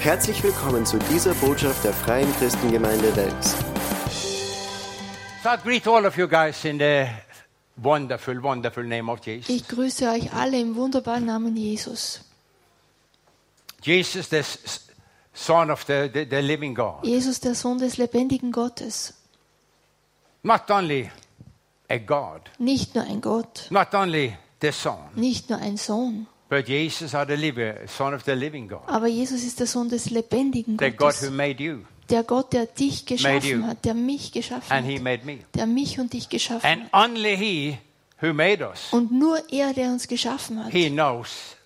Herzlich willkommen zu dieser Botschaft der Freien Christengemeinde Wels. So I greet all of you guys in the wonderful, wonderful name of Jesus. Ich grüße euch alle im wunderbaren Namen Jesus. Jesus, the s- Son of the, the, the living God. Jesus, der Sohn des lebendigen Gottes. Not only a God, Nicht nur ein Gott, not only the Son, nicht nur ein Sohn, but Jesus are the living, Son of the living God. aber Jesus ist der Sohn des lebendigen The God who Gottes. made you Der Gott, der dich you. geschaffen hat, der mich geschaffen and He hat, made me. der mich und dich geschaffen And hat. only He who made us, Und nur er, der uns geschaffen hat, He knows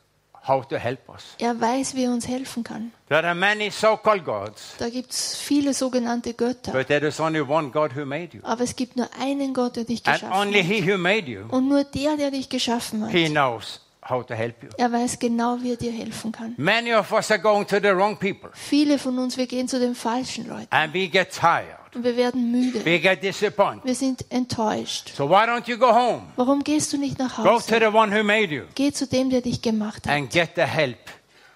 how to help us. er weiß, wie er uns helfen kann. There are many so-called gods, Da gibt es viele sogenannte Götter, but there is only one God who made you. aber es gibt nur einen Gott, der dich And geschaffen only hat. He who made you, Und nur der, der dich geschaffen He hat, knows how to help you. er weiß genau, wie er dir helfen kann. Many of us are going to the wrong people, Viele von uns, wir gehen zu den falschen Leuten and we get tired. und wir werden müde. We get disappointed. Wir sind enttäuscht. So why don't you go home? Warum gehst du nicht nach Go to Hause? the one who made you Geh zu dem, der dich gemacht hat and get the help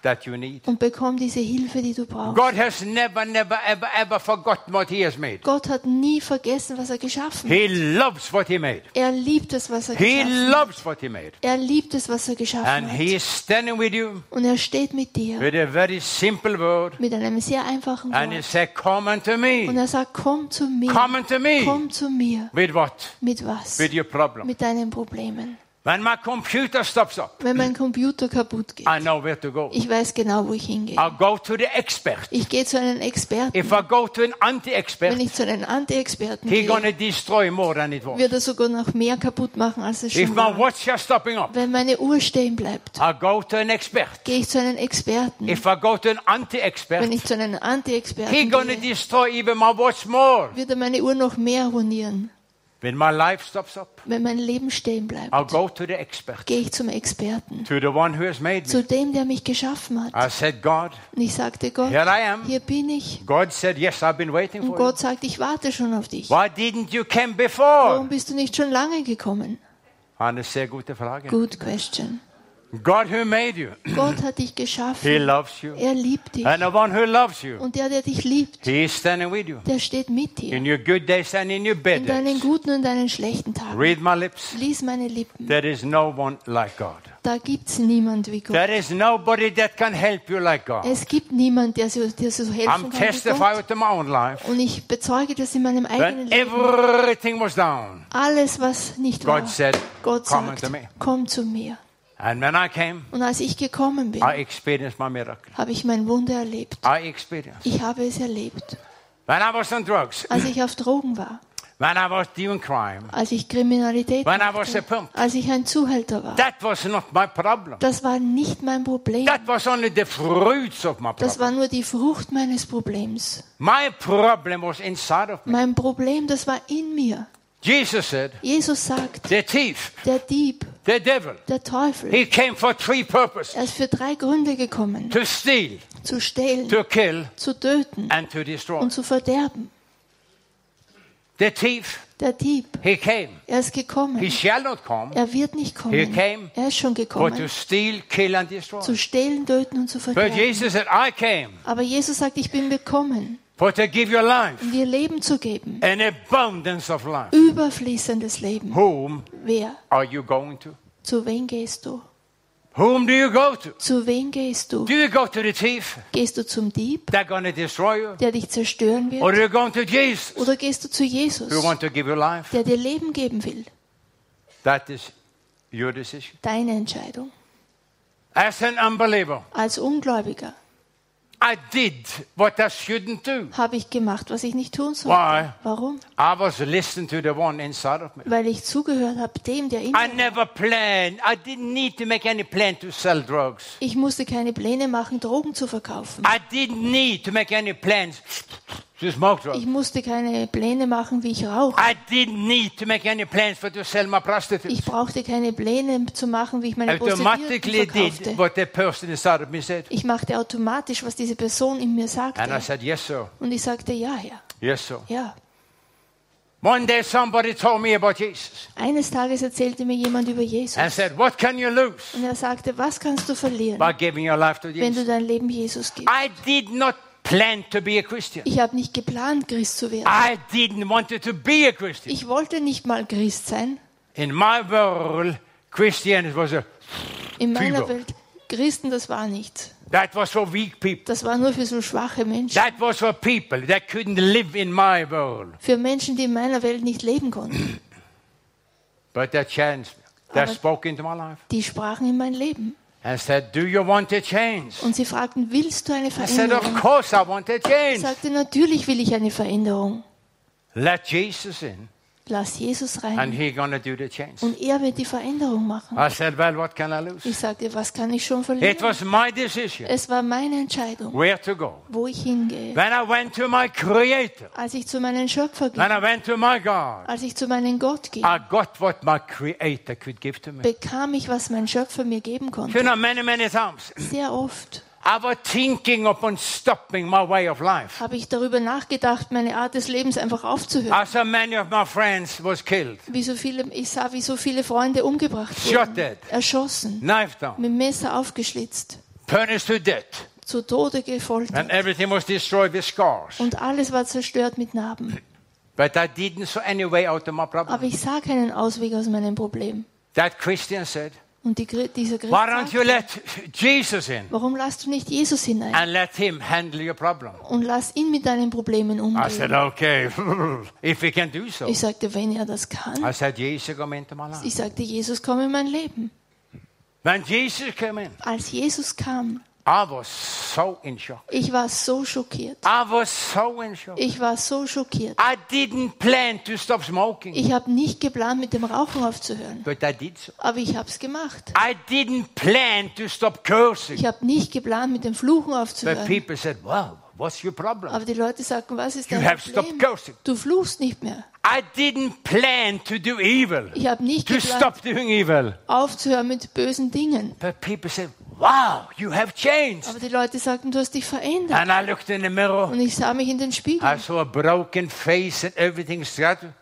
that you need. und bekomm diese Hilfe, die du brauchst. God has never, never, ever, ever forgotten what He has made. Gott hat nie vergessen, was er geschaffen hat. He loves what He made. Er liebt es, was er He geschaffen hat. loves what He made. Er liebt es, was er geschaffen And He hat. is standing with you Und er steht mit dir with a very simple word. mit einem sehr einfachen And He Wort. said, Come unto Und me. er sagt, komm zu mir. Come unto me. Komm zu mir. With what? Mit was? With your problem. Mit deinen Problemen. When my computer stops up, Wenn mein Computer kaputt geht. I know where to go. Ich weiß genau, wo ich hingehe. I'll go to the expert. Ich gehe zu einem Experten. If I go to an Wenn anti-expert, ich zu einem Anti-Experten gehe, to destroy more than it was. wird er sogar noch mehr kaputt machen, als es If schon my war. watch is stopping up, Wenn meine Uhr stehen bleibt, I go to an expert. gehe ich zu einem Experten. If I go to an Wenn anti-expert, ich zu einem Anti-Experten gehe, destroy even my watch more. wird er meine Uhr noch mehr ruinieren. When my life stops up, Wenn mein Leben stehen bleibt, I'll go to the expert, gehe ich zum Experten. to the one who has made Zu me. dem, der mich geschaffen hat. I said, God, Und ich sagte, Gott, here I am. hier bin ich. God said, yes, I've been waiting Und for you. Gott sagt, ich warte schon auf dich. Why didn't you come Warum before? bist du nicht schon lange gekommen? Eine sehr gute Frage. Good question. God who made you, Gott hat dich He geschaffen. loves you. Er liebt dich. And the one who loves you, Und der, der dich liebt, He is standing with you. der steht mit dir. In your good days and in your bad In deinen guten und deinen schlechten Tagen. Read my lips. Lies meine Lippen. There is no one like God. Da gibt's niemand wie Gott. There is nobody that can help you like God. Es gibt niemand, der so, der so helfen I'm kann Gott. to my own life. Und ich bezeuge das in meinem eigenen When Leben. everything was down, Alles, was nicht war, God said, Gott sagt, komm zu mir. And when I came, Und als ich gekommen bin, habe ich mein Wunder erlebt. Ich habe es erlebt. Drugs, Als ich auf Drogen war, crime, als ich Kriminalität machte, pimp. als ich ein Zuhälter war. Das war nicht mein Problem. Das war nur die Frucht meines Problems. Problem. Mein Problem, das war in mir. Jesus said, Jesus sagt, the thief, der Dieb, the devil, der Teufel, he came for three purposes. er ist für drei Gründe gekommen. To steal, Zu stehlen, to kill, zu töten and to destroy. und zu verderben. The thief, Der Dieb, he came. er ist gekommen. He shall not come, Er wird nicht He kommen. came Er ist schon but to gekommen. steal, kill, and destroy. Zu stehlen, töten und zu But verderben. Jesus said, I came Aber Jesus sagt, ich bin gekommen, give you life, um dir Leben zu geben. an abundance of life. Überfließendes Leben. Whom Wer? are you going to? Zu wem gehst du? Whom do you go to? Zu wem gehst du? Do you go to the thief? Gehst du zum Dieb, They're to destroy you. der dich zerstören Or wird? are you going to Jesus, Oder gehst du zu Jesus, who want to give you life? der dir Leben geben will? That is your decision. Deine Entscheidung. As an unbeliever, Als Ungläubiger I did what I shouldn't do. habe ich gemacht, was ich nicht tun sollte. Why? Warum? I was listening to the one inside of me. Weil ich zugehört habe dem, der in I mir war. never planned. I didn't need to make any plan to sell drugs. Ich musste keine Pläne machen, Drogen zu verkaufen. I didn't need to make any plans. Ich musste keine Pläne machen, wie ich rauche. Ich brauchte keine Pläne zu machen, wie ich meine Prostituierten verkaufte. Ich machte automatisch, was diese Person in mir And I sagte. said, Yes, sir. Und ich sagte, ja, Herr, Yes, sir. ja. One day somebody told me about Jesus Eines Tages erzählte mir jemand über Jesus. and said, What can you lose Und er sagte, was kannst du verlieren, by giving your life to wenn du Jesus? dein Leben Jesus gibst? I did not plan to be a Christian. Ich habe nicht geplant, Christ zu werden. I didn't want to be a Christian. Ich wollte nicht mal Christ sein. In my world, Christianity was a In meiner. Welt, Christen, das war nichts. that was for weak people. Das war nur für so schwache Menschen. That was for people that couldn't live in my world. Für Menschen, die in meiner Welt nicht leben konnten. But that changed. That spoke into my life Die sprachen in mein Leben. Said, Do you want to change? Und sie fragten, willst du eine I said, Of Veränderung? course I want Ich change. sagte, natürlich will ich eine Veränderung. Let Jesus in Lass Jesus and rein. he's going to do the change. Und er wird die Veränderung machen. I said, Well, what can I lose? Ich sagte, was kann ich schon It verlieren? was my decision Es war meine Entscheidung, where to go. wo ich hingehe. When I went to my Creator, Als ich zu meinem Schöpfer when ging, I went to my God, als ich zu meinem Gott ging, I got what my Creator could give to me. bekam ich, was mein Schöpfer mir geben You konnte. know, many, many times Sehr oft Habe ich darüber nachgedacht, meine Art des Lebens einfach aufzuhören. I saw many of my friends was killed, Wie so viele, ich sah, wie so viele Freunde umgebracht wurden, erschossen, knifed down, mit Messer aufgeschlitzt, punished to death, zu Tode gefoltert. and everything was destroyed with scars. Und alles war zerstört mit Narben. But I didn't see any way out of my problem. Aber ich sah keinen Ausweg aus meinem Problem. That Christian said, Und die, dieser Christ Why don't you let Jesus in warum lässt du nicht Jesus hinein and let him handle your problem? und lass ihn mit deinen Problemen I said, umgehen? Okay, if he can do so. Ich sagte, wenn er das kann. I said, Jesus, come into my life. Ich sagte, Jesus, komm in mein Leben. When Jesus came in, Als Jesus kam, so in shock. ich war so schockiert. I was so in shock. Ich war so schockiert. I didn't plan to stop smoking, Ich habe nicht geplant, mit dem Rauchen aufzuhören. but I did so. Aber ich habe es gemacht. I didn't plan to stop cursing, Ich habe nicht geplant, mit dem Fluchen but aufzuhören. people said, Wow, what's your problem? Aber die Leute sagten, was ist You dein Problem? Du fluchst nicht mehr. I didn't plan to do evil, Ich habe nicht to geplant, stop doing evil. aufzuhören mit bösen Dingen. But people said, Wow, you have changed. Aber die Leute sagten, du hast dich verändert. And I looked in the mirror. Und ich sah mich in den I Spiegel. saw a broken face and everything.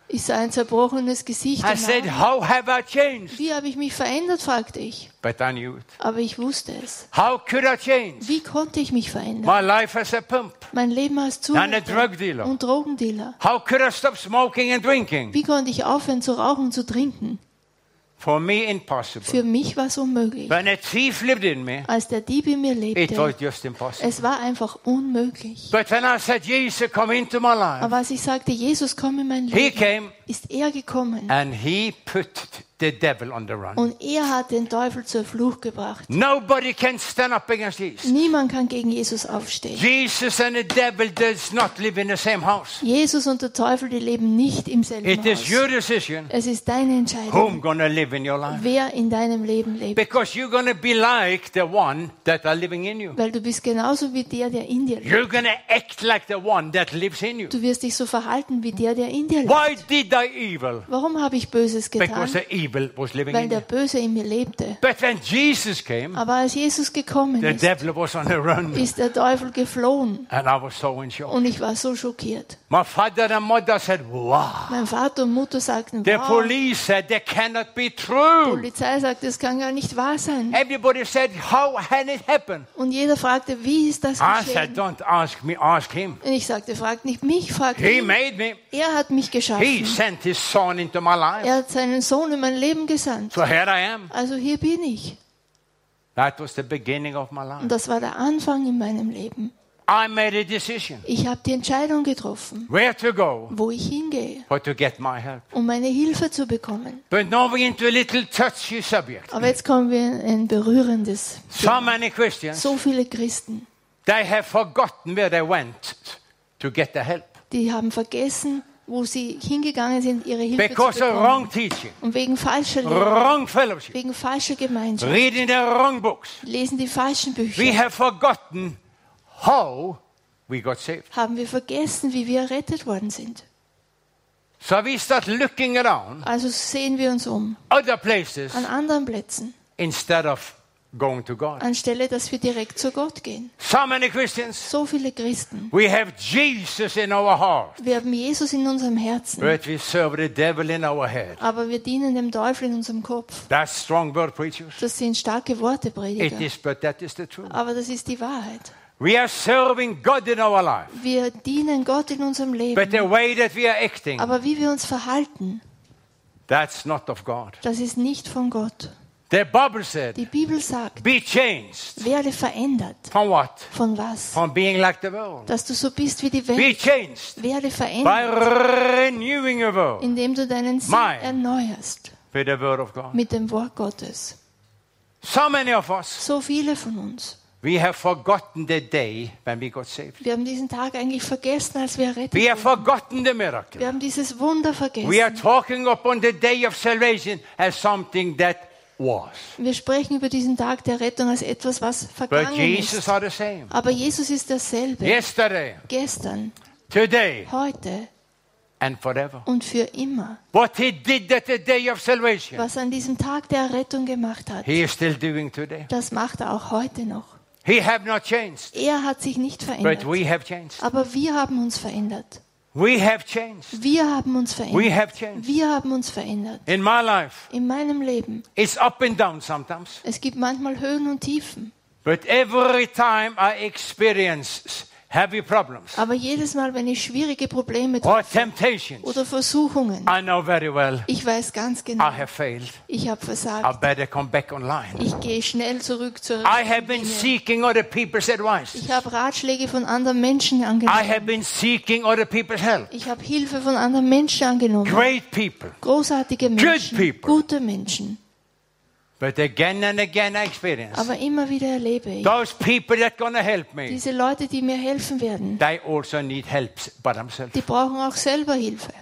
Ich sah ein zerbrochenes Gesicht. I said. How have I changed? Wie habe ich mich verändert, fragte ich. But I knew it. Aber ich wusste es. How could I change? Wie konnte ich mich verändern? My life as a pimp Mein Leben als Zuhälter und Drogendealer. How could I stop smoking and drinking? Wie konnte ich aufhören zu rauchen und zu trinken? For me, impossible. Für mich war es unmöglich. When a thief lived in me, Als der Dieb in mir it was lebte, just impossible. es war einfach unmöglich. But when I said, Jesus, come into my life, Aber als ich sagte, Jesus, komm in mein he Leben, came ist er gekommen. and he put the devil on the run. Und er hat den Teufel zur Flucht gebracht. Nobody can stand up against Jesus. Niemand kann gegen Jesus aufstehen. Jesus and the devil does not live in the same house. Jesus und der Teufel, die leben nicht im selben It is your Haus. decision Es ist deine whom Entscheidung, gonna live in your life. wer in deinem Leben lebt. Because you're gonna be like the one that are living in you. Weil du bist genauso wie der, der in dir lebt. You're gonna act like the one that lives in you. Du wirst dich so verhalten wie der, der in dir lebt. Why did I evil? Warum habe ich Böses getan? Because the evil was living Weil in der. Böse in mir lebte. But when Jesus came, Aber als Jesus gekommen the ist, devil was on the run. ist der Teufel geflohen. And I was so in shock. Und ich war so schockiert. My father and mother said, Wow. Mein Vater und Mutter sagten, The wow. police said that cannot be Die true. Polizei sagte, es kann gar nicht wahr sein. Everybody said, How can it happen? Und jeder fragte, wie ist das I said, geschehen? Don't ask me, ask him. Und ich sagte, fragt nicht mich, fragt He ihn. made me. Er hat mich He geschaffen. sent his son into my life. Er hat seinen Sohn in mein Leben gesandt. So here I am. Also hier bin ich. That was the beginning of my Und life. das war der Anfang in meinem Leben. I made a decision Ich habe die Entscheidung getroffen, where to go wo ich hingehe, or to get my help. um meine Hilfe zu bekommen. But now we're into a little touchy subject. Aber jetzt kommen wir in ein berührendes. So many Christians, So viele Christen, they have forgotten where they went to get the help die haben vergessen, wo sie hingegangen sind, ihre Hilfe because zu of bekommen. wrong teaching, Und wegen falscher Lehre, wrong fellowship, wegen falscher Gemeinschaft, reading the wrong books. lesen die falschen We Bücher, have forgotten how we got saved. haben wir vergessen, wie wir errettet worden sind. So we start looking around Also sehen wir uns um other places an anderen Plätzen, instead of going to God. anstelle dass wir direkt zu Gott gehen. So many Christians, So viele Christen. we have Jesus in our heart, Wir haben Jesus in unserem Herzen, but we serve the devil in our head. aber wir dienen dem Teufel in unserem Kopf. That's strong word preachers. Das sind starke Worte, It Prediger. is, but that is the truth. Aber das ist die Wahrheit. We are serving God in our life, Wir dienen Gott in unserem but Leben. the way that we are acting, Aber wie wir uns verhalten, that's not of God. das ist nicht von Gott. The Bible said, Die Bibel sagt, be changed. werde verändert. From what? Von was? From being like the world. Dass du so bist wie die Be Welt. changed Werde by verändert, renewing your world indem du deinen Sinn Mind. erneuerst with the word of God. mit dem Wort Gottes. So many of us, So viele von uns. we have forgotten the day when we got saved. Wir haben diesen Tag eigentlich vergessen, als wir errettet We have wurden. forgotten the miracle. Wir haben dieses Wunder We are vergessen. talking upon the day of salvation as something that. Wir sprechen über diesen Tag der Rettung als etwas, was But vergangen Jesus ist. Aber Jesus ist dasselbe. Yesterday, Gestern, today, heute and forever. und für immer. What he did at the day of salvation, Was er an diesem Tag der Errettung gemacht hat, he is still doing today. das macht er auch heute noch. He have not changed, Er hat sich nicht but verändert. we have changed. Aber wir haben uns verändert. We have changed. Wir haben uns We verändert. have changed. Wir haben uns verändert. In my life, In meinem Leben. it's up and down sometimes. Es gibt manchmal Höhen und Tiefen. But every time I experience heavy problems Aber jedes Mal, wenn ich schwierige Probleme or temptations, oder Versuchungen, I know very well ich weiß ganz I genau, have failed. ich habe I versagt. better come back online. Ich gehe schnell zurück zur I have been seeking other people's advice. Ich habe Ratschläge von anderen Menschen I angenommen. have been seeking other people's help. Ich habe Hilfe von anderen Menschen angenommen. Great people. Großartige Menschen, people. gute Menschen. But again and again I experience Aber immer wieder erlebe ich, those people that gonna help me, diese Leute, die mir helfen werden, they also need help by themselves. die brauchen auch selber Hilfe.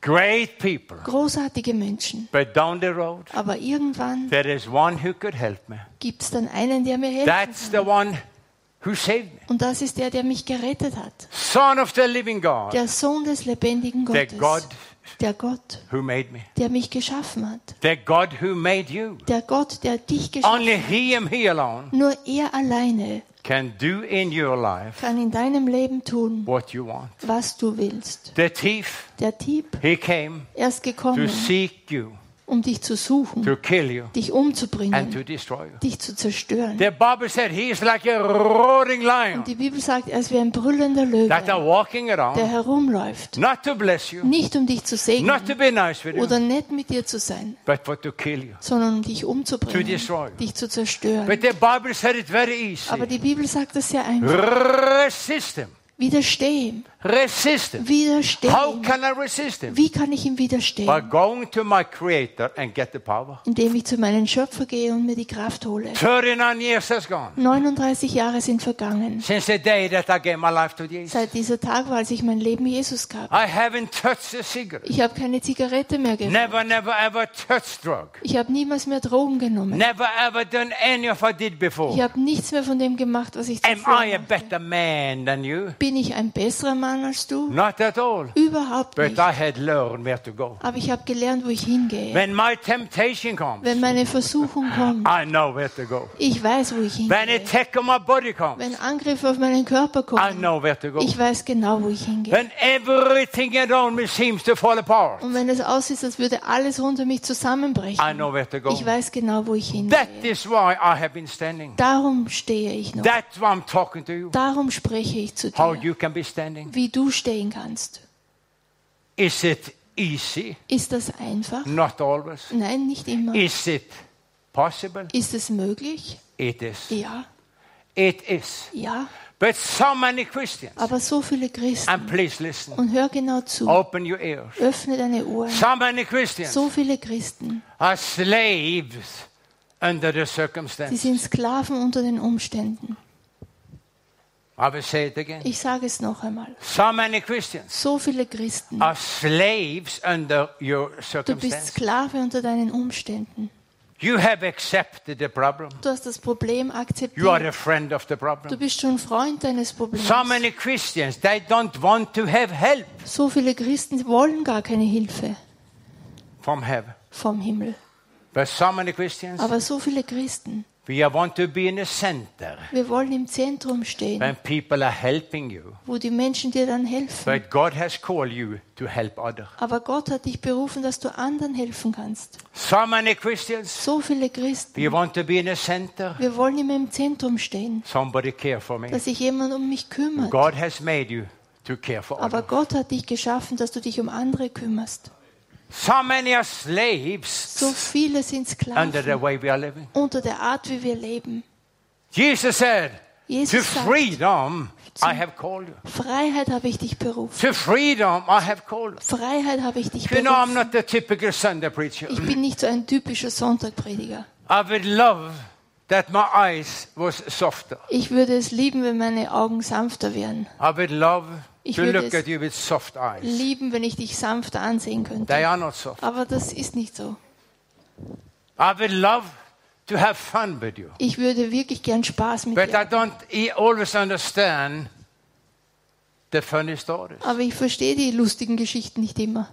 Great people. Großartige Menschen. But down the road, Aber irgendwann there is one who could help me. gibt es dann einen, der mir helfen That's the kann. one who saved me. Und das ist der, der mich gerettet hat. Son of the living God, Der Sohn des lebendigen the Gottes. God Der Gott, who made me, der mich geschaffen hat. the God who made you. Der Gott, der dich geschaffen Only He and He alone hat. Nur er alleine can do in your life kann in deinem Leben tun, what you want. was du willst. The thief, Der Dieb, he came er ist to gekommen, seek you, um dich zu suchen, to kill you, dich and to umzubringen, destroy you. dich zu zerstören. The Bible said he is like a roaring lion Die Bibel sagt, er ist wie ein brüllender that are Löwe, walking der around, herumläuft. not to bless you, Nicht um dich zu not to segnen be nice with oder you, nett mit dir zu sein, but for to kill you. sondern um dich To umzubringen, destroy. dich zu zerstören. But the Bible said it very Aber easy. die Bibel sagt das sehr einfach. Resist him. Widersteh ihm. Resist him. Widersteh How can I resist him? Wie kann ich ihm By widerstehen? going to my Creator and get the power. Indem ich zu meinem Schöpfer gehe und mir die Kraft hole. 39 years has gone 39 Jahre sind vergangen. since the day that I gave my life to Jesus. Seit dieser Tag war, als ich mein Leben Jesus gab. I haven't touched a cigarette. Ich habe keine Zigarette mehr geraucht. Never, never, ever touched drug. Ich habe niemals mehr Drogen genommen. Never, ever done any of I did Ich before. habe nichts mehr von dem gemacht, was ich Am zuvor I a better man than you? Bin ich ein besserer Mann als du? Not at all. Überhaupt But nicht. I had learned where to go. Aber ich habe gelernt, wo ich hingehe. When my temptation comes, Wenn meine Versuchung kommt, I know where to go. ich weiß, wo ich When hingehe. attack on my body comes, Wenn Angriffe auf meinen Körper I kommen, know where to go. ich weiß genau, wo ich hingehe. When everything around me seems to fall apart, Und wenn es aussieht, als würde alles unter mich I zusammenbrechen, know where to go. ich weiß genau, wo ich That hingehe. is why I have been standing. Darum stehe ich noch. That's why I'm talking to you. Darum spreche ich zu How dir, standing. Wie du stehen kannst. Is it easy? Ist das einfach? Not always. Nein, nicht immer. Is it possible? Ist es möglich? It is. Ja, It is. ja. But so many Christians, Aber so viele Christen, and please listen, und hör genau zu, open your ears. öffne deine Ohren. So many Christians So viele Christen, are slaves under the circumstances. sind Sklaven unter den Umständen. I will say it again. Ich sage es noch einmal. So many Christians So viele Christen, are slaves under your du bist circumstances. Sklave unter deinen Umständen. You have accepted the problem. Du hast das Problem You are akzeptiert. a friend of the Du problem. bist schon Freund deines Problems. So many Christians, they don't want to have help So viele Christen wollen gar keine Hilfe from heaven. vom Himmel. But so many Christians, Aber so viele Christen, We want to be in the center Wir wollen im Zentrum stehen, when people are helping you. wo die Menschen dir dann helfen. But God has called you to help others. Aber Gott hat dich berufen, dass du anderen helfen kannst. So many Christians, So viele Christen. we want to be in the center. Wir wollen immer im Zentrum stehen, Somebody care for me. dass sich jemand um mich kümmert. God has made you to care for Aber. Gott hat dich geschaffen, dass du dich um andere kümmerst. So many are slaves So viele sind under the Sklaven way we are living. unter der Art, wie wir leben. Jesus said, To Jesus sagt, freedom I have called you. Freiheit habe ich dich berufen. To freedom I have called you. Freiheit habe ich dich You know, I'm berufen. not the typical Sunday preacher. Ich bin nicht so ein typischer Sonntagprediger. I would love that my eyes was softer. Ich würde es lieben, wenn meine Augen sanfter wären. I would love Ich to würde look at you with soft eyes. Lieben, wenn ich dich sanfter ansehen They könnte. are not soft. Aber das ist nicht so. I would love to have fun with you. Ich würde wirklich gern Spaß mit But I dir. don't e- always understand the funny stories. Aber ich verstehe die lustigen Geschichten nicht immer,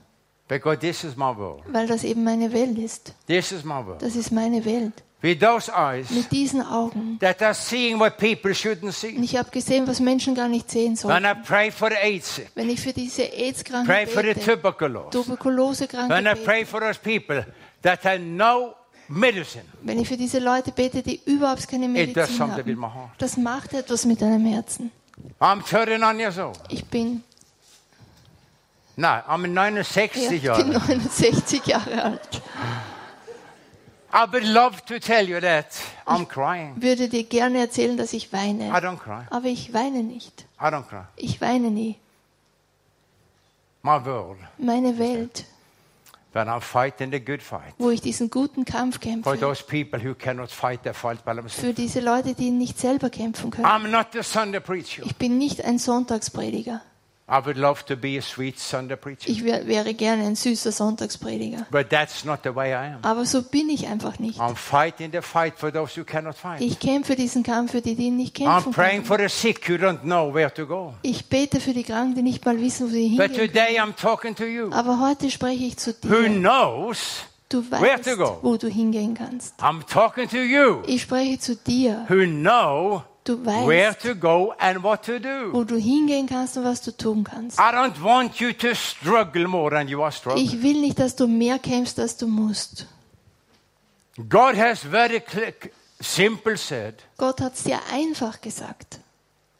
Because this is my world. weil das eben meine Welt ist. This is my world. Das ist meine Welt. With those eyes Mit diesen Augen. that are seeing what people shouldn't Und see. ich habe gesehen, was Menschen gar nicht sehen When sollen. I pray for AIDS Wenn ich für diese AIDS-Kranken pray for the bete, tuberculosis, Tuberkulose-Kranke when I bete, pray for those people that have no medicine, wenn ich für diese Leute bete, die überhaupt keine Medizin haben, das macht etwas mit deinem Herzen. I'm 39 years old. Ich bin, No, I'm ja, 69 ich bin years old. 69 Jahre alt. I would love to tell you that I'm crying. Würde dir gerne erzählen, dass ich I weine. don't cry. Aber ich weine nicht. I don't cry. Ich weine nie. My world, Meine Welt, when I'm fighting the good fight wo ich diesen guten Kampf for kämpfe, those people who cannot fight their fight by themselves. für diese Leute, die nicht selber kämpfen können. I'm not the Sunday preacher. Ich bin nicht ein Sonntagsprediger. I would love to be a sweet Sunday preacher. Ich wär, wäre gerne ein süßer Sonntagsprediger. But that's not the way I am. Aber so bin ich einfach nicht. I'm fighting the fight for those who cannot fight. Ich kämpfe diesen Kampf für die, die nicht I'm kämpfen praying können. for the sick who don't know where to go. Ich bete für die Kranken, die nicht mal wissen, wo sie But hingehen today können. I'm talking to you Aber heute spreche ich zu who dir. knows. Du where weißt, to go. wo du hingehen kannst. I'm talking to you Ich spreche zu dir. who know Du where weißt, to go and what to do. wo du hingehen kannst und was du tun kannst. I don't want you to struggle more than you are struggling. Ich will nicht, dass du mehr kämpfst, als du musst. God has very clear, simple said, Gott hat es dir einfach gesagt.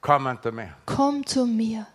come unto me. Komm zu mir.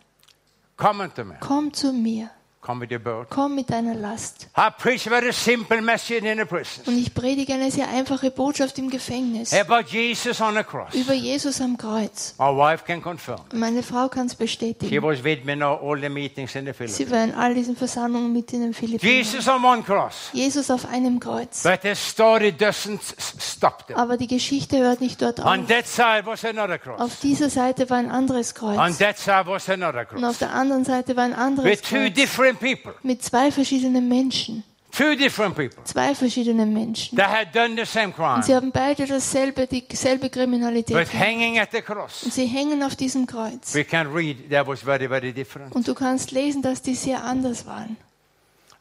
Come unto me. Komm zu mir. Come with your burden. Komm mit deiner Last. I preach a very simple message in the prison Und ich predige eine sehr einfache Botschaft im Gefängnis about Jesus on the cross. über Jesus am Kreuz. My wife can confirm. Meine Frau kann es She bestätigen. was with me in all the meetings in the Sie war in all diesen Versammlungen mit in den Philippinen. Jesus on one cross. Jesus auf einem Kreuz. But the story doesn't s- stop there. Aber die Geschichte hört nicht dort On auf. that side was another Auf dieser Seite war ein anderes On Kreuz. that side was another Und auf der anderen Seite war ein With anderes two Kreuz. Different people. Mit zwei verschiedenen Menschen. Two different people Zwei verschiedene Menschen. that had done the same crime. Und sie haben beide dasselbe, dieselbe Kriminalität. But hanging at the cross. Und sie hängen auf diesem Kreuz. We can read that was very, very different. Und du kannst lesen, dass die sehr anders waren.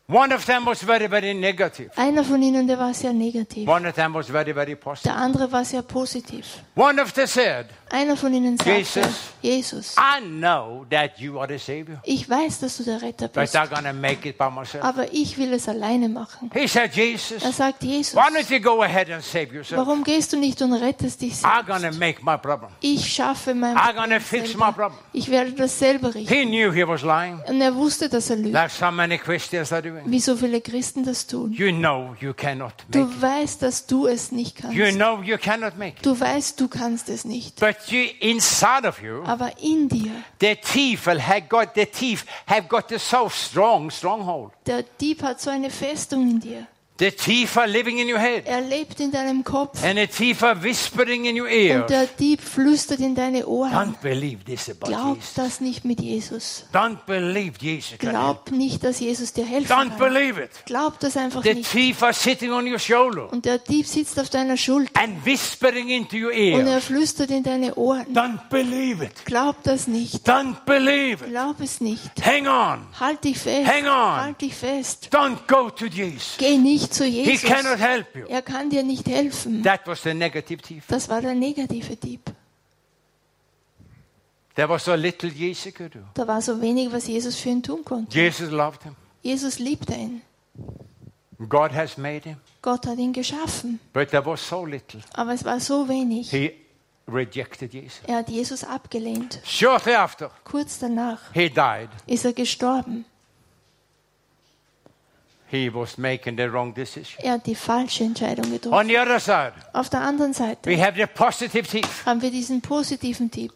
One of them was very, very negative. Einer von ihnen, der war sehr negativ. One of them was very, very positive. Der andere war sehr positiv. One of them said, Einer von ihnen sagte, Jesus. Jesus, I know that you are the Savior, ich weiß, dass du der Retter but bist, I'm going to make it by myself. aber ich will es alleine machen. He said, Jesus, Er sagt, Jesus, why don't you go ahead and save yourself? warum gehst du nicht und rettest dich I'm going to selbst? make my problem. Ich schaffe mein I'm Problem gonna fix selber. my problem. Ich werde das selber richten. He knew he was lying, Und er wusste, dass er lügt, like so many Christians are doing. wie so viele Christen das tun. You know you cannot make Du weißt, dass du es nicht kannst. You know you cannot make it. Du weißt, du kannst es nicht. But you, inside of you, Aber in dir, the thief had got the thief have got a so strong stronghold. der Dieb hat so eine Festung in dir. The thief are living in your head, Er lebt in deinem Kopf. and thief are whispering in your ear. Und der Dieb flüstert in deine Ohren. Don't believe this about Glaub Jesus. das nicht mit Jesus. Don't believe Jesus. Glaub nicht, dass Jesus dir helfen Don't kann. believe it. Glaub das einfach The nicht. thief are sitting on your shoulder Und der Dieb sitzt auf deiner Schulter and whispering into your und er ear. flüstert in deine Ohren. Don't believe it. Glaub das nicht. Don't believe it. Glaub es nicht. Hang on. Halt dich fest. Hang on. Halt dich fest. Don't go to Jesus. Geh nicht zu He Jesus. cannot help you. Er kann dir nicht helfen. That was the negative thief. Das war der negative Dieb. There was so little Jesus could do. Da war so wenig, was Jesus für ihn tun konnte. Jesus loved him. Jesus liebte ihn. God has made him. Gott hat ihn geschaffen. But there was so little. Aber es war so wenig. He rejected Jesus. Er hat Jesus abgelehnt. Shortly after, Kurz danach he died. ist er gestorben. He was making the wrong decision. Er hat die falsche Entscheidung getroffen. On the other side, Auf der anderen Seite we have the positive thief. haben wir diesen positiven Typ.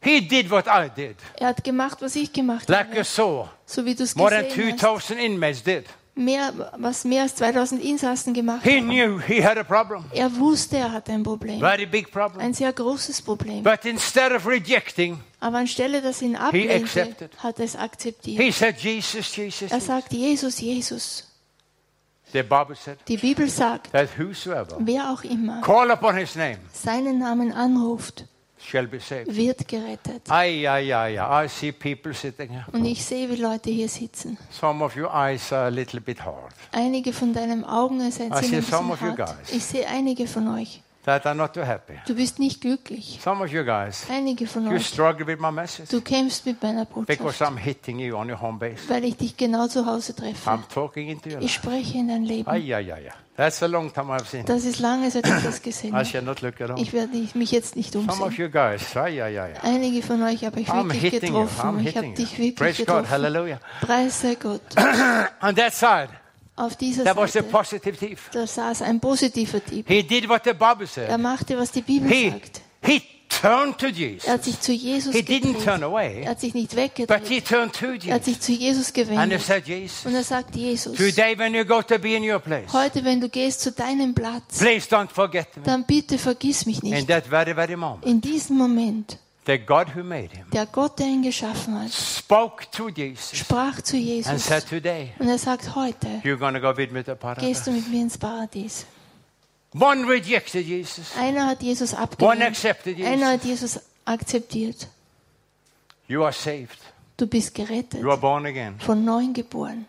He did what I did, Er hat gemacht, was ich gemacht like habe. you saw. So wie du es More than gesehen hast. 2,000 inmates did. Mehr, was mehr als 2000 Insassen gemacht He knew he had a problem, Er wusste, er hatte ein Problem. very big problem. Ein sehr großes Problem. But instead of rejecting, Aber anstelle, dass ihn ablehnte, hat er es akzeptiert. he said, Jesus, Jesus. Er Jesus." sagt, Jesus, Jesus. The Bible said Die Bibel sagt, that whosoever wer auch immer name seinen Namen anruft. Wird gerettet. Ay, ay, ay. I see people sitting. Und ich sehe, wie Leute hier sitzen. Some of your eyes are a little bit hard. Einige von deinen Augen sind ein bisschen hart. Ich sehe einige von euch. That are not too happy. Du bist nicht glücklich. Some of you guys, Einige von you euch. struggle with my message Du kämpfst mit meiner because Botschaft, I'm hitting you on your home base. weil ich dich genau zu Hause treffe. I'm talking into your Ich life. spreche in dein Leben. Ay, ay, ay, ay. That's a long time I've seen. Das ist lange, seit ich das gesehen I habe. shall not look at all. Ich werde nicht- mich jetzt nicht Some of umsehen. you guys, ay, ay, ay. Einige von euch habe ich I'm wirklich hitting you. getroffen. I'm Ich habe hitting dich you. wirklich Praise God. getroffen. Hallelujah. Preis sei Gott. On that side, Auf dieser there was a Seite, positive thief. da saß ein positiver Typ. He did what the Bible Er said. machte, was die Bibel He, sagt. he turned to Er hat Jesus. sich zu Jesus He didn't gedreht. turn away, Er hat sich nicht but he weggedreht. turned to Er hat Jesus. sich zu Jesus And he gewendet. said, Und Jesus, er sagt, Jesus, today when you go to be in your place, heute, wenn du gehst zu deinem Platz, please don't forget me. dann bitte vergiss mich In nicht. that very, very moment, In diesem Moment, the God who made him der Gott, der ihn geschaffen hat, spoke to Jesus sprach zu and Jesus. said, today, Und er sagt, heute you're going to go with me to gehst paradise. du mit mir ins Paradies. One rejected Jesus. Einer hat Jesus One abgelehnt. accepted Einer Jesus. hat Jesus akzeptiert. You are saved. Du bist gerettet, You are born again. von neuem geboren.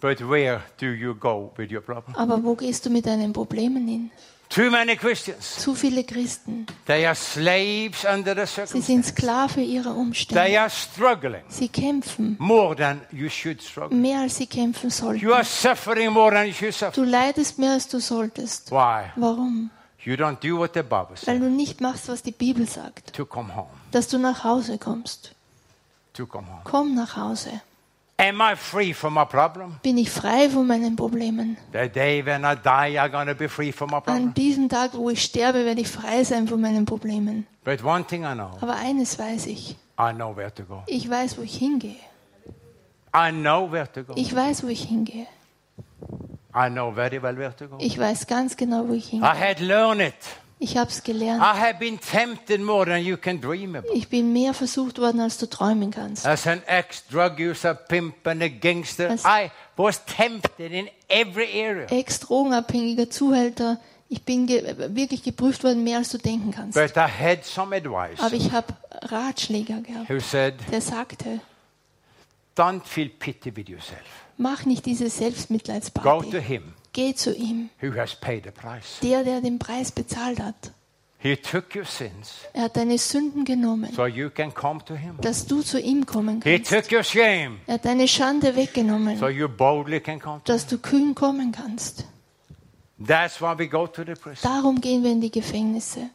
But where do you go with your problem? Aber wo gehst du mit deinen Problemen hin? Too many Christians, Zu viele Christen, they are slaves under the sie sind Sklave ihrer They Umstände. are struggling Sie kämpfen more than you should struggle. mehr, als sie kämpfen sollten. You are suffering more than you should suffer. Du leidest mehr, als du solltest. Why? Warum? You don't do what the Bible Weil says du nicht machst, was die Bibel sagt. to come home. Dass du nach Hause kommst. To come home. Komm nach Hause. Am I free from my problem? Bin ich frei von meinen Problemen? The day when I die, I'm to be free from my An problem. diesem Tag, wo ich sterbe, werde ich frei sein von meinen Problemen. But one thing I know Aber eines weiß ich. I know where to go. Ich weiß, wo ich hingehe. I know where to go. Ich weiß, wo ich hingehe. I know very well where to go. Ich weiß ganz genau, wo ich I hingehe. had learned it. Ich habe es gelernt. I have been tempted more than you can dream about. Ich bin mehr versucht worden, als du träumen kannst. As an ex-drug user, pimp, and a gangster, As- I was tempted in every area. Ex-drogenabhängiger Zuhälter. Ich bin ge wirklich geprüft worden, mehr als du denken kannst. But I had some advice Aber ich habe Ratschläger gehabt. who said, Der sagte, don't feel pity with yourself. mach nicht diese Go to Selbstmitleidsparty. him Geh zu ihm. who has paid the price. Der, der den Preis bezahlt hat. Er hat deine Sünden genommen, so you can come to him. dass du zu ihm kommen He kannst. took your shame Er hat deine Schande weggenommen, so you boldly can come to him. dass du kühn kommen kannst. That's why we go to the prison. Darum gehen wir in die Gefängnisse,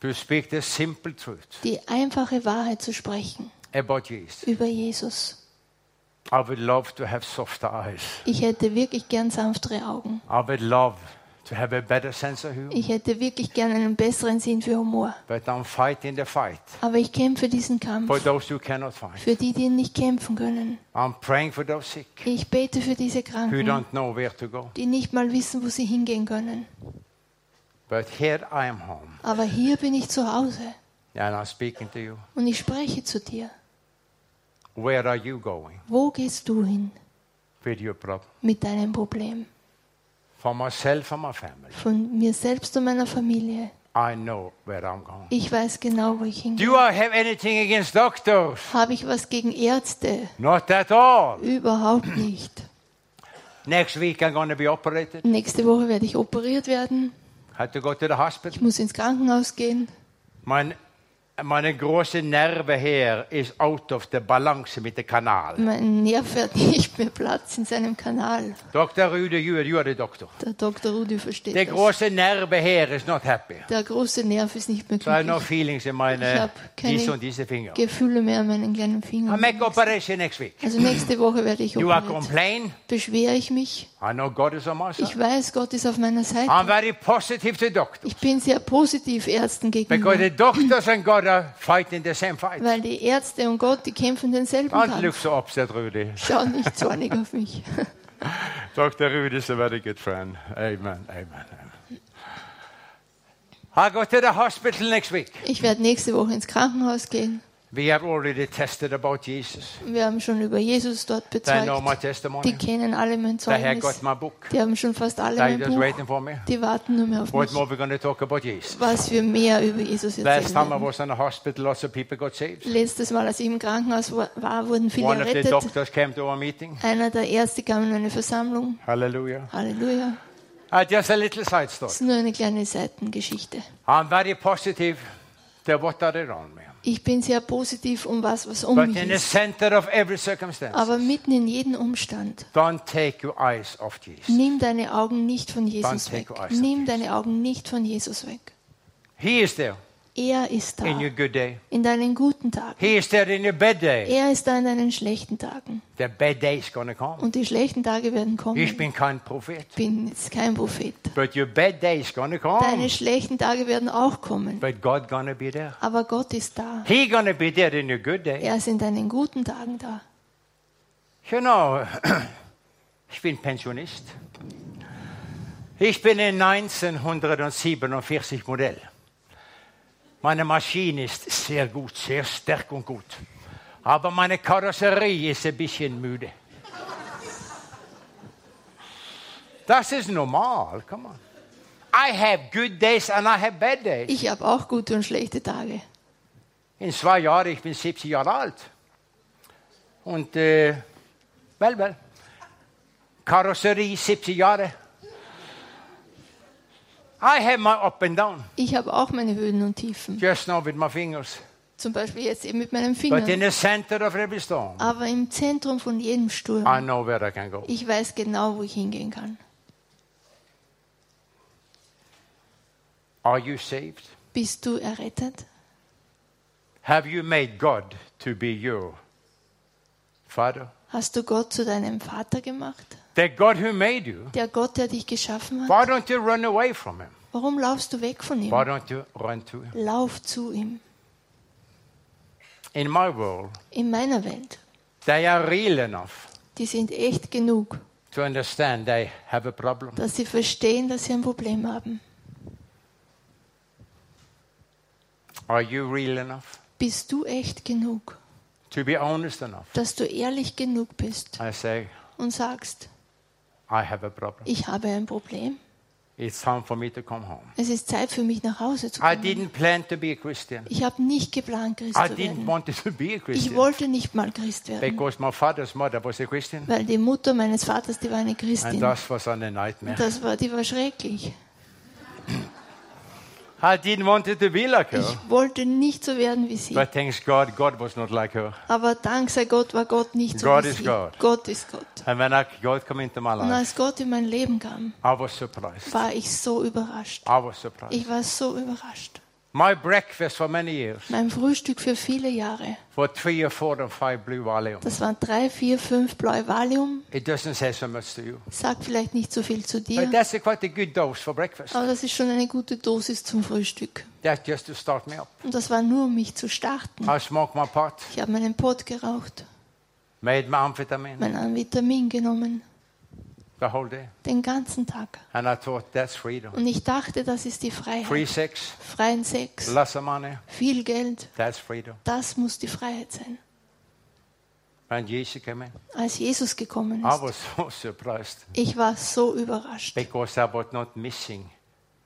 To speak the simple truth die einfache Wahrheit zu sprechen über Jesus. I would love to have softer eyes. Ich hätte wirklich gern sanftere Augen. I would love to have a better sense of humor. Ich hätte wirklich gern einen besseren Sinn für Humor. But I'm fighting the fight Aber ich kämpfe diesen Kampf for those who cannot fight. für die, die nicht kämpfen können. I'm praying for those sick Ich bete für diese who Kranken, don't know where to go. die nicht mal wissen, wo sie hingehen können. But here I am home, Aber hier bin ich zu Hause and I'm speaking to you. und ich spreche zu dir. Where are you going Wo gehst du hin with your problem? mit deinem Problem? For myself and my family, Von mir selbst und meiner Familie. I know where I'm going. Ich weiß genau, wo ich hingehe. Do I have anything against doctors? Habe ich was gegen Ärzte? Not at all. Überhaupt nicht. Next week I'm going to be operated. Nächste Woche werde ich operiert werden. Had to go to the hospital. Ich muss ins Krankenhaus gehen. Mein, meine große Nerve hier ist out of the balance mit dem Kanal. Mein Nerv hat nicht mehr Platz in seinem Kanal. Dr. Rüde, you, you are the doctor. Der Dr. Rudi versteht Der das. große Nerve hier is not happy. Der große Nerv ist nicht mehr So I have no glücklich. feelings in Ich meine, habe keine und diese Finger. Gefühle mehr an meinen kleinen I Fingern. make operation next week. Also nächste Woche werde ich You are operiert. complain. Beschwere ich mich. I know God is on my side. Ich weiß, Gott ist auf meiner Seite. I'm very positive to doctors. Ich bin sehr positiv Ärzten Because gegenüber. the doctors and God are fighting the same fight. Weil die Ärzte und Gott, die kämpfen denselben Don't look Kampf. so upset, Rudy. Schau nicht zornig auf mich. Dr. Rudy is a very good friend. Amen, amen, amen. I go to the hospital next week. Ich werde nächste Woche ins Krankenhaus gehen. We have already tested about Jesus. Wir haben schon über Jesus dort They know my bezeugt. testimony. Die kennen alle mein Zeugnis. Die haben schon fast alle mein Buch. Die warten nur mehr auf What mich. more we going to talk about Jesus? Was wir mehr über Jesus Last erzählen time I werden. was in the hospital, lots of people got saved. Letztes Mal, als ich im Krankenhaus wa- war, wurden viele One of the errettet. doctors came to our meeting. Einer der Ärzte kam in eine Versammlung. Hallelujah. Halleluja. Uh, just a little side story. Das ist nur eine kleine Seitengeschichte. I'm very positive to what are around me. Ich bin sehr positiv um was, was um But mich in the ist. center of every circumstance, Aber mitten in jedem Umstand, don't take your eyes off Jesus. nimm deine Augen nicht von Jesus Don't weg. your eyes off Nimm deine Augen nicht von Jesus weg. He is there Er ist da in your good day. in deinen guten Tagen. He is there in your bad day. Er ist da in deinen schlechten Tagen. The bad day is to come. Und die schlechten Tage werden kommen. Ich bin kein Prophet. bin jetzt kein Prophet. But your bad day is to come. Deine schlechten Tage werden auch kommen. But God to be there. Aber Gott ist da. He to be there in your good day. Er ist in deinen guten Tagen da. You know, ich bin Pensionist. Ich bin ein 1947 Modell. Meine Maschine ist sehr gut, sehr stark und gut. Aber meine Karosserie ist ein bisschen müde. Das ist normal, come on. I have good days and I have bad days. Ich habe auch gute und schlechte Tage. In zwei Jahren, ich bin 70 Jahre alt. Und, äh, well, well. Karosserie, 70 Jahre. I have my up and down, Ich habe auch meine Höhen und Tiefen. just now with my fingers. Zum Beispiel jetzt eben mit meinem But in Finger. the center of every storm, Aber im Zentrum von jedem Sturm, I know where I can go. ich weiß genau, wo ich hingehen kann. Are you saved? Bist du errettet? Have you made God to be your Father? Hast du Gott zu deinem Vater gemacht? The God who made you. Der Gott, der dich geschaffen hat? Why don't you run away from Him? Warum laufst du weg von Why ihm? don't you run to Him? Lauf zu ihm. In my world, In meiner Welt. they are real enough Die sind echt genug, to understand they have a problem. dass sie verstehen, dass sie ein Problem haben. Are you real enough Bist du echt genug, to be honest enough? dass du ehrlich genug bist I say, und sagst, I have a problem. Ich habe ein Problem. It's time for me to come home. Es ist Zeit für mich nach Hause zu I kommen. didn't plan to be a Christian. Ich habe nicht geplant, Christ I zu didn't werden. want to be a Ich Christian wollte nicht mal Christ werden, because my father's mother was a Christian, weil die Mutter meines Vaters, die war eine and Christin. that was a nightmare. Das war, die war schrecklich. I didn't want to be like her, Ich wollte nicht so werden wie sie. but thanks God, God was not like her. Aber dank sei Gott war Gott nicht so God wie is sie. God. Gott ist Gott. And when I, God come into my Und life, als Gott in mein Leben kam, I was surprised. war ich so überrascht. I was surprised. Ich war so überrascht. My breakfast for many years Mein Frühstück für viele Jahre, for three or four and five blue Valium. das waren drei, vier, fünf blaue Valium. It doesn't say so much to you, Sagt vielleicht nicht so viel zu but dir, that's a quite a good dose for breakfast. aber das ist schon eine gute Dosis zum Frühstück. That's just to start me up. Und das war nur, um mich zu starten. I smoked my pot, Ich habe meinen Pott geraucht, made my amphetamine mein Vitamin genommen, den ganzen Tag. and I thought that's freedom. Und ich dachte, das ist die Free Freiheit. sex, Freien Sex, money, viel Geld, that's freedom. das muss die Freiheit sein. When Jesus came in, Als Jesus gekommen I ist, was so surprised ich war so überrascht, because I was not missing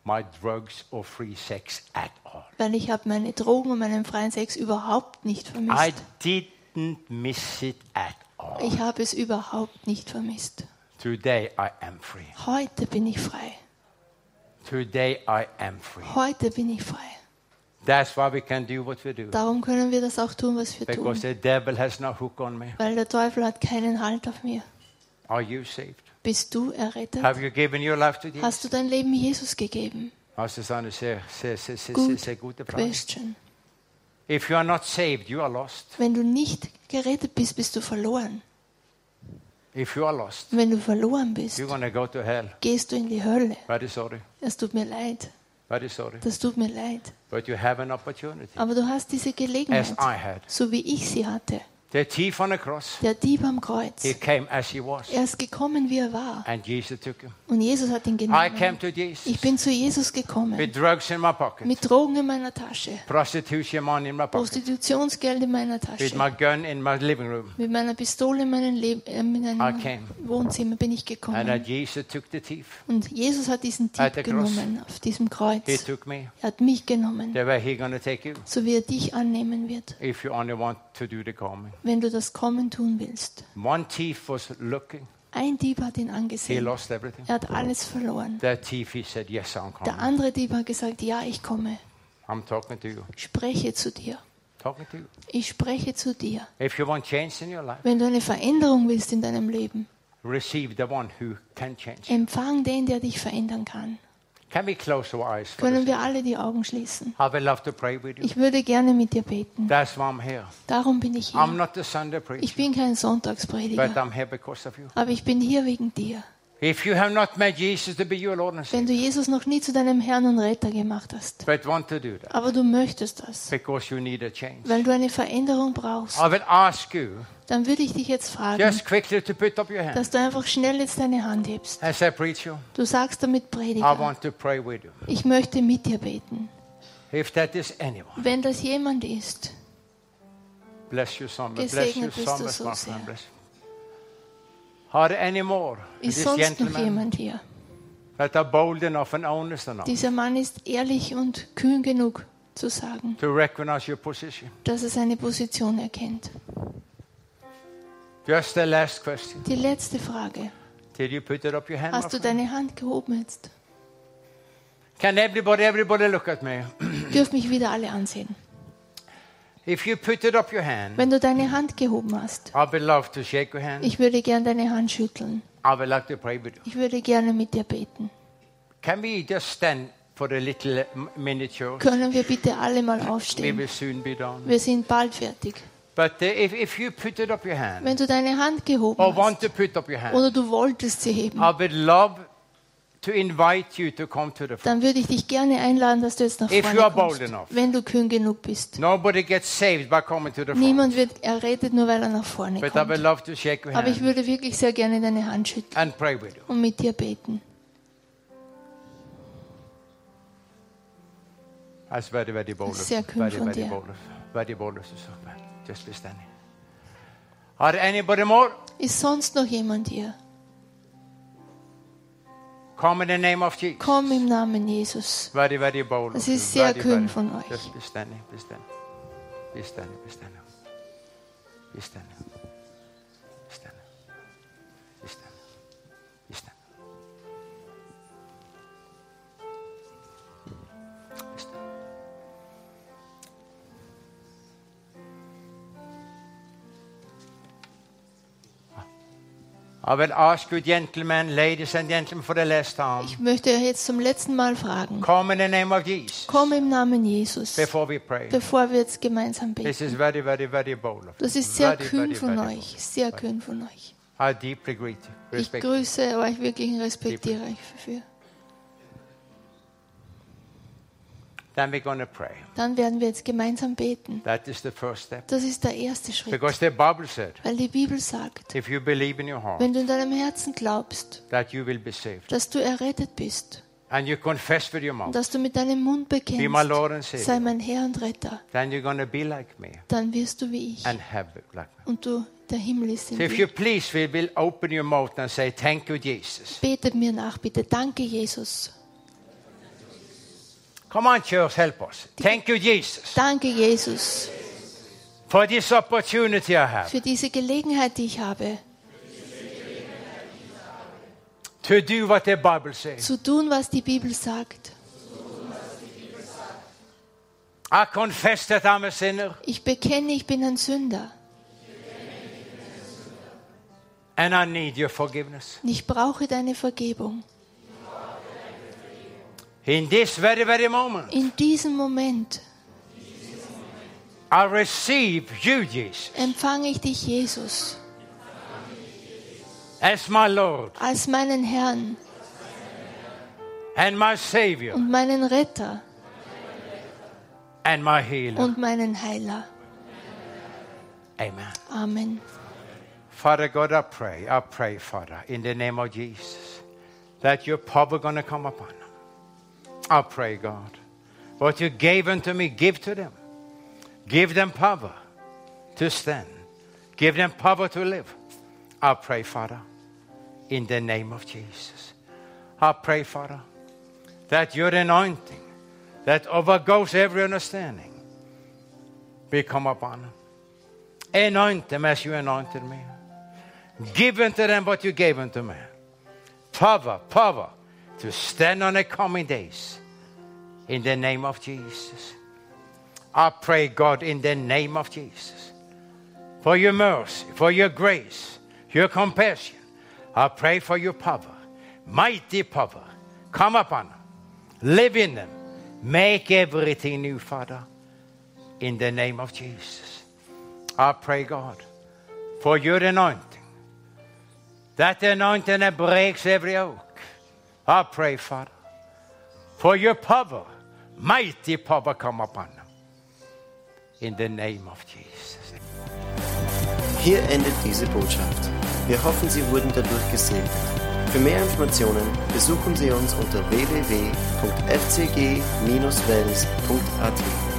my drugs or free sex at all. weil ich habe meine Drogen und meinen freien Sex überhaupt nicht I vermisst. didn't miss it at all. Ich habe es überhaupt nicht vermisst. Today I am free. Heute bin ich frei. Today I am free. Heute bin ich frei. That's why we can do what we do. Darum können wir das auch tun, was wir Because tun. the devil has no hook on me. Weil der Teufel hat keinen Halt auf mir. Are you saved? Bist du errettet? Have you given your life to Jesus? Hast du dein Leben Jesus gegeben? Altså, sånn, se, se, se, se, se, Good se gute Frage. question. If you are not saved, you are lost. Wenn du nicht gerettet bist, bist du verloren. Lost, Wenn du verloren bist, go to hell. gehst du in die Hölle. Very sorry. Es tut mir leid. Very sorry. Das tut mir leid. But you have an opportunity, Aber du hast diese as Gelegenheit, I had. so wie ich sie hatte. The thief on the cross, Der Dieb am Kreuz. he came as he was, Er ist gekommen, wie er war. and Jesus took him. Und Jesus hat ihn I came genommen. to Jesus Ich bin zu Jesus gekommen. with drugs in my pocket, Mit Drogen in meiner Tasche. prostitution money in my pocket, Prostitutionsgeld in meiner with Tasche. my gun in my living room. Mit meiner Pistole in meinem, Leb äh, in I meinem came. Wohnzimmer bin ich And gekommen. Jesus took the thief. Und Jesus hat diesen Dieb the cross. genommen auf diesem He Kreuz. took me. Er hat mich genommen, The way he to take you, so wie er dich annehmen wird, if you only want to do the coming. Wenn du das Kommen tun willst. One thief was looking. Ein Dieb hat ihn He angesehen. lost everything. Er hat alles verloren. That thief, he said, yes, I'm Der andere Dieb hat gesagt, ja, ich komme. I'm talking to you. Spreche zu dir. Talking to you. Ich spreche zu dir. If you want change in your life, Wenn du eine Veränderung willst in deinem Leben, receive the one who can change. empfang den, der dich verändern kann. Can we close our eyes? For Können wir alle die Augen schließen? I would love to pray with you. Ich würde gerne mit dir beten. That's why I'm here. Darum bin ich I'm hier. not the Sunday Ich bin kein but Sonntagsprediger, I'm here because of you. aber ich bin hier wegen dir. If you have not made Jesus to be your Lord and Wenn du Jesus noch nie zu deinem Herrn und Retter gemacht hast, but want to do that aber du möchtest das, because you need a change, weil du eine Veränderung brauchst, Dann würde ich dich jetzt fragen, just quickly to put up your hand dass du einfach schnell jetzt deine Hand hebst. as I preach you. Du sagst damit I Prediger, want to pray with you. ich möchte mit dir beten. If that is anyone, Wenn das jemand ist, bless you so much. Bless you Gesegnet bist so du much, so my sehr. friend. Bless you. Are there any more? ist This sonst noch gentleman jemand hier? that are bold enough and honest enough Dieser Mann ist ehrlich und kühn genug zu sagen, to recognize your position? dass er seine Position erkennt. Just the last question. Die letzte Frage. Did you put it up your hand? Hast du deine Hand gehoben jetzt? Can everybody, everybody look at me? Dürfen mich wieder alle ansehen. If you put it up your hand, Wenn du deine Hand gehoben hast, I would love to shake your hand. ich würde gern deine Hand schütteln. I would like to pray with you. Ich würde gerne mit dir beten. Can we just stand for a little m- minute? Yours? Können wir bitte alle mal We aufstehen? will soon be done. Wir sind bald fertig. But uh, if, if you put it up your hand Wenn du deine Hand gehoben or want hast to put up your hand, oder du wolltest sie heben, I would love to invite you to come to the front. dann würde ich dich gerne einladen, dass du jetzt nach If vorne you are kommst, bold enough. wenn du kühn genug bist. Nobody gets saved by coming to the front. Niemand wird errettet, nur weil er nach vorne But I would kommt. love to shake your Aber ich hand würde wirklich sehr gerne deine Hand schütteln and pray with you. und mit dir beten. That's very, very bold. of Sehr kühn Very, von very dir. bold. of- Very bold. of you. Just be standing. Anybody more? Ist sonst noch jemand hier? Come in the name of Jesus. Komm im Namen Jesus. Very, very bold. You. ist sehr Very, kühn von euch. Just be standing, be standing. Be standing, be standing. Be standing. Ich möchte jetzt zum letzten Mal fragen. Come in the name of Jesus Komm im Namen Jesus, before we pray. bevor wir jetzt gemeinsam This beten. is very, very, very bold. of Das ist sehr Very, kühn very, von very euch, sehr kühn von euch. I deeply greet you. Ich grüße euch wirklich und respektiere euch dafür. Then we're to pray. Dann werden wir jetzt gemeinsam beten. That is the first step. Das ist der erste Schritt. Because the Bible said, Weil die Bibel sagt, if you believe in your heart wenn du in deinem Herzen glaubst, that you will be saved, dass du errettet bist, and you confess with your mouth, dass du mit deinem Mund be my Lord and bekennst, sei Savior, mein Herr und Retter, then you're to be like me dann wirst du wie ich. and have it like me. Und du, der Himmel ist in So if you please, we will open your mouth and say, Thank you, Jesus. Betet mir nach, bitte. Danke, Jesus. Come on, church, help us. Thank you, Jesus, Danke, Jesus, for this opportunity I have für diese Gelegenheit, die ich habe, to do what the Bible says. zu tun, was die Bibel sagt. I confess that I'm a sinner Ich bekenne, ich bin ein Sünder. and I need your forgiveness. Ich brauche deine Vergebung. In this very, very moment, In diesem Moment I receive you, Jesus, empfange ich dich, Jesus, as my Lord als meinen Herrn and my Savior und meinen Retter and my healer. und meinen Heiler. Amen. Amen. Father God, I pray, I pray, Father, in the name of Jesus, that your power going to come upon. I pray, God, what you gave unto me, give to them. Give them power to stand. Give them power to live. I pray, Father, in the name of Jesus. I pray, Father, that your anointing that overgoes every understanding be come upon them. Anoint them as you anointed me. Give unto them what you gave unto me. Power, power to stand on the coming days. In the name of Jesus. I pray, God, in the name of Jesus, for your mercy, for your grace, your compassion. I pray for your power, mighty power. Come upon them, live in them, make everything new, Father, in the name of Jesus. I pray, God, for your anointing, that anointing that breaks every yoke. I pray, Father, for your power, mighty power come upon them. In the name of Jesus. Hier endet diese Botschaft. Wir hoffen, Sie wurden dadurch gesegnet. Für mehr Informationen besuchen Sie uns unter www.fcg-wells.at.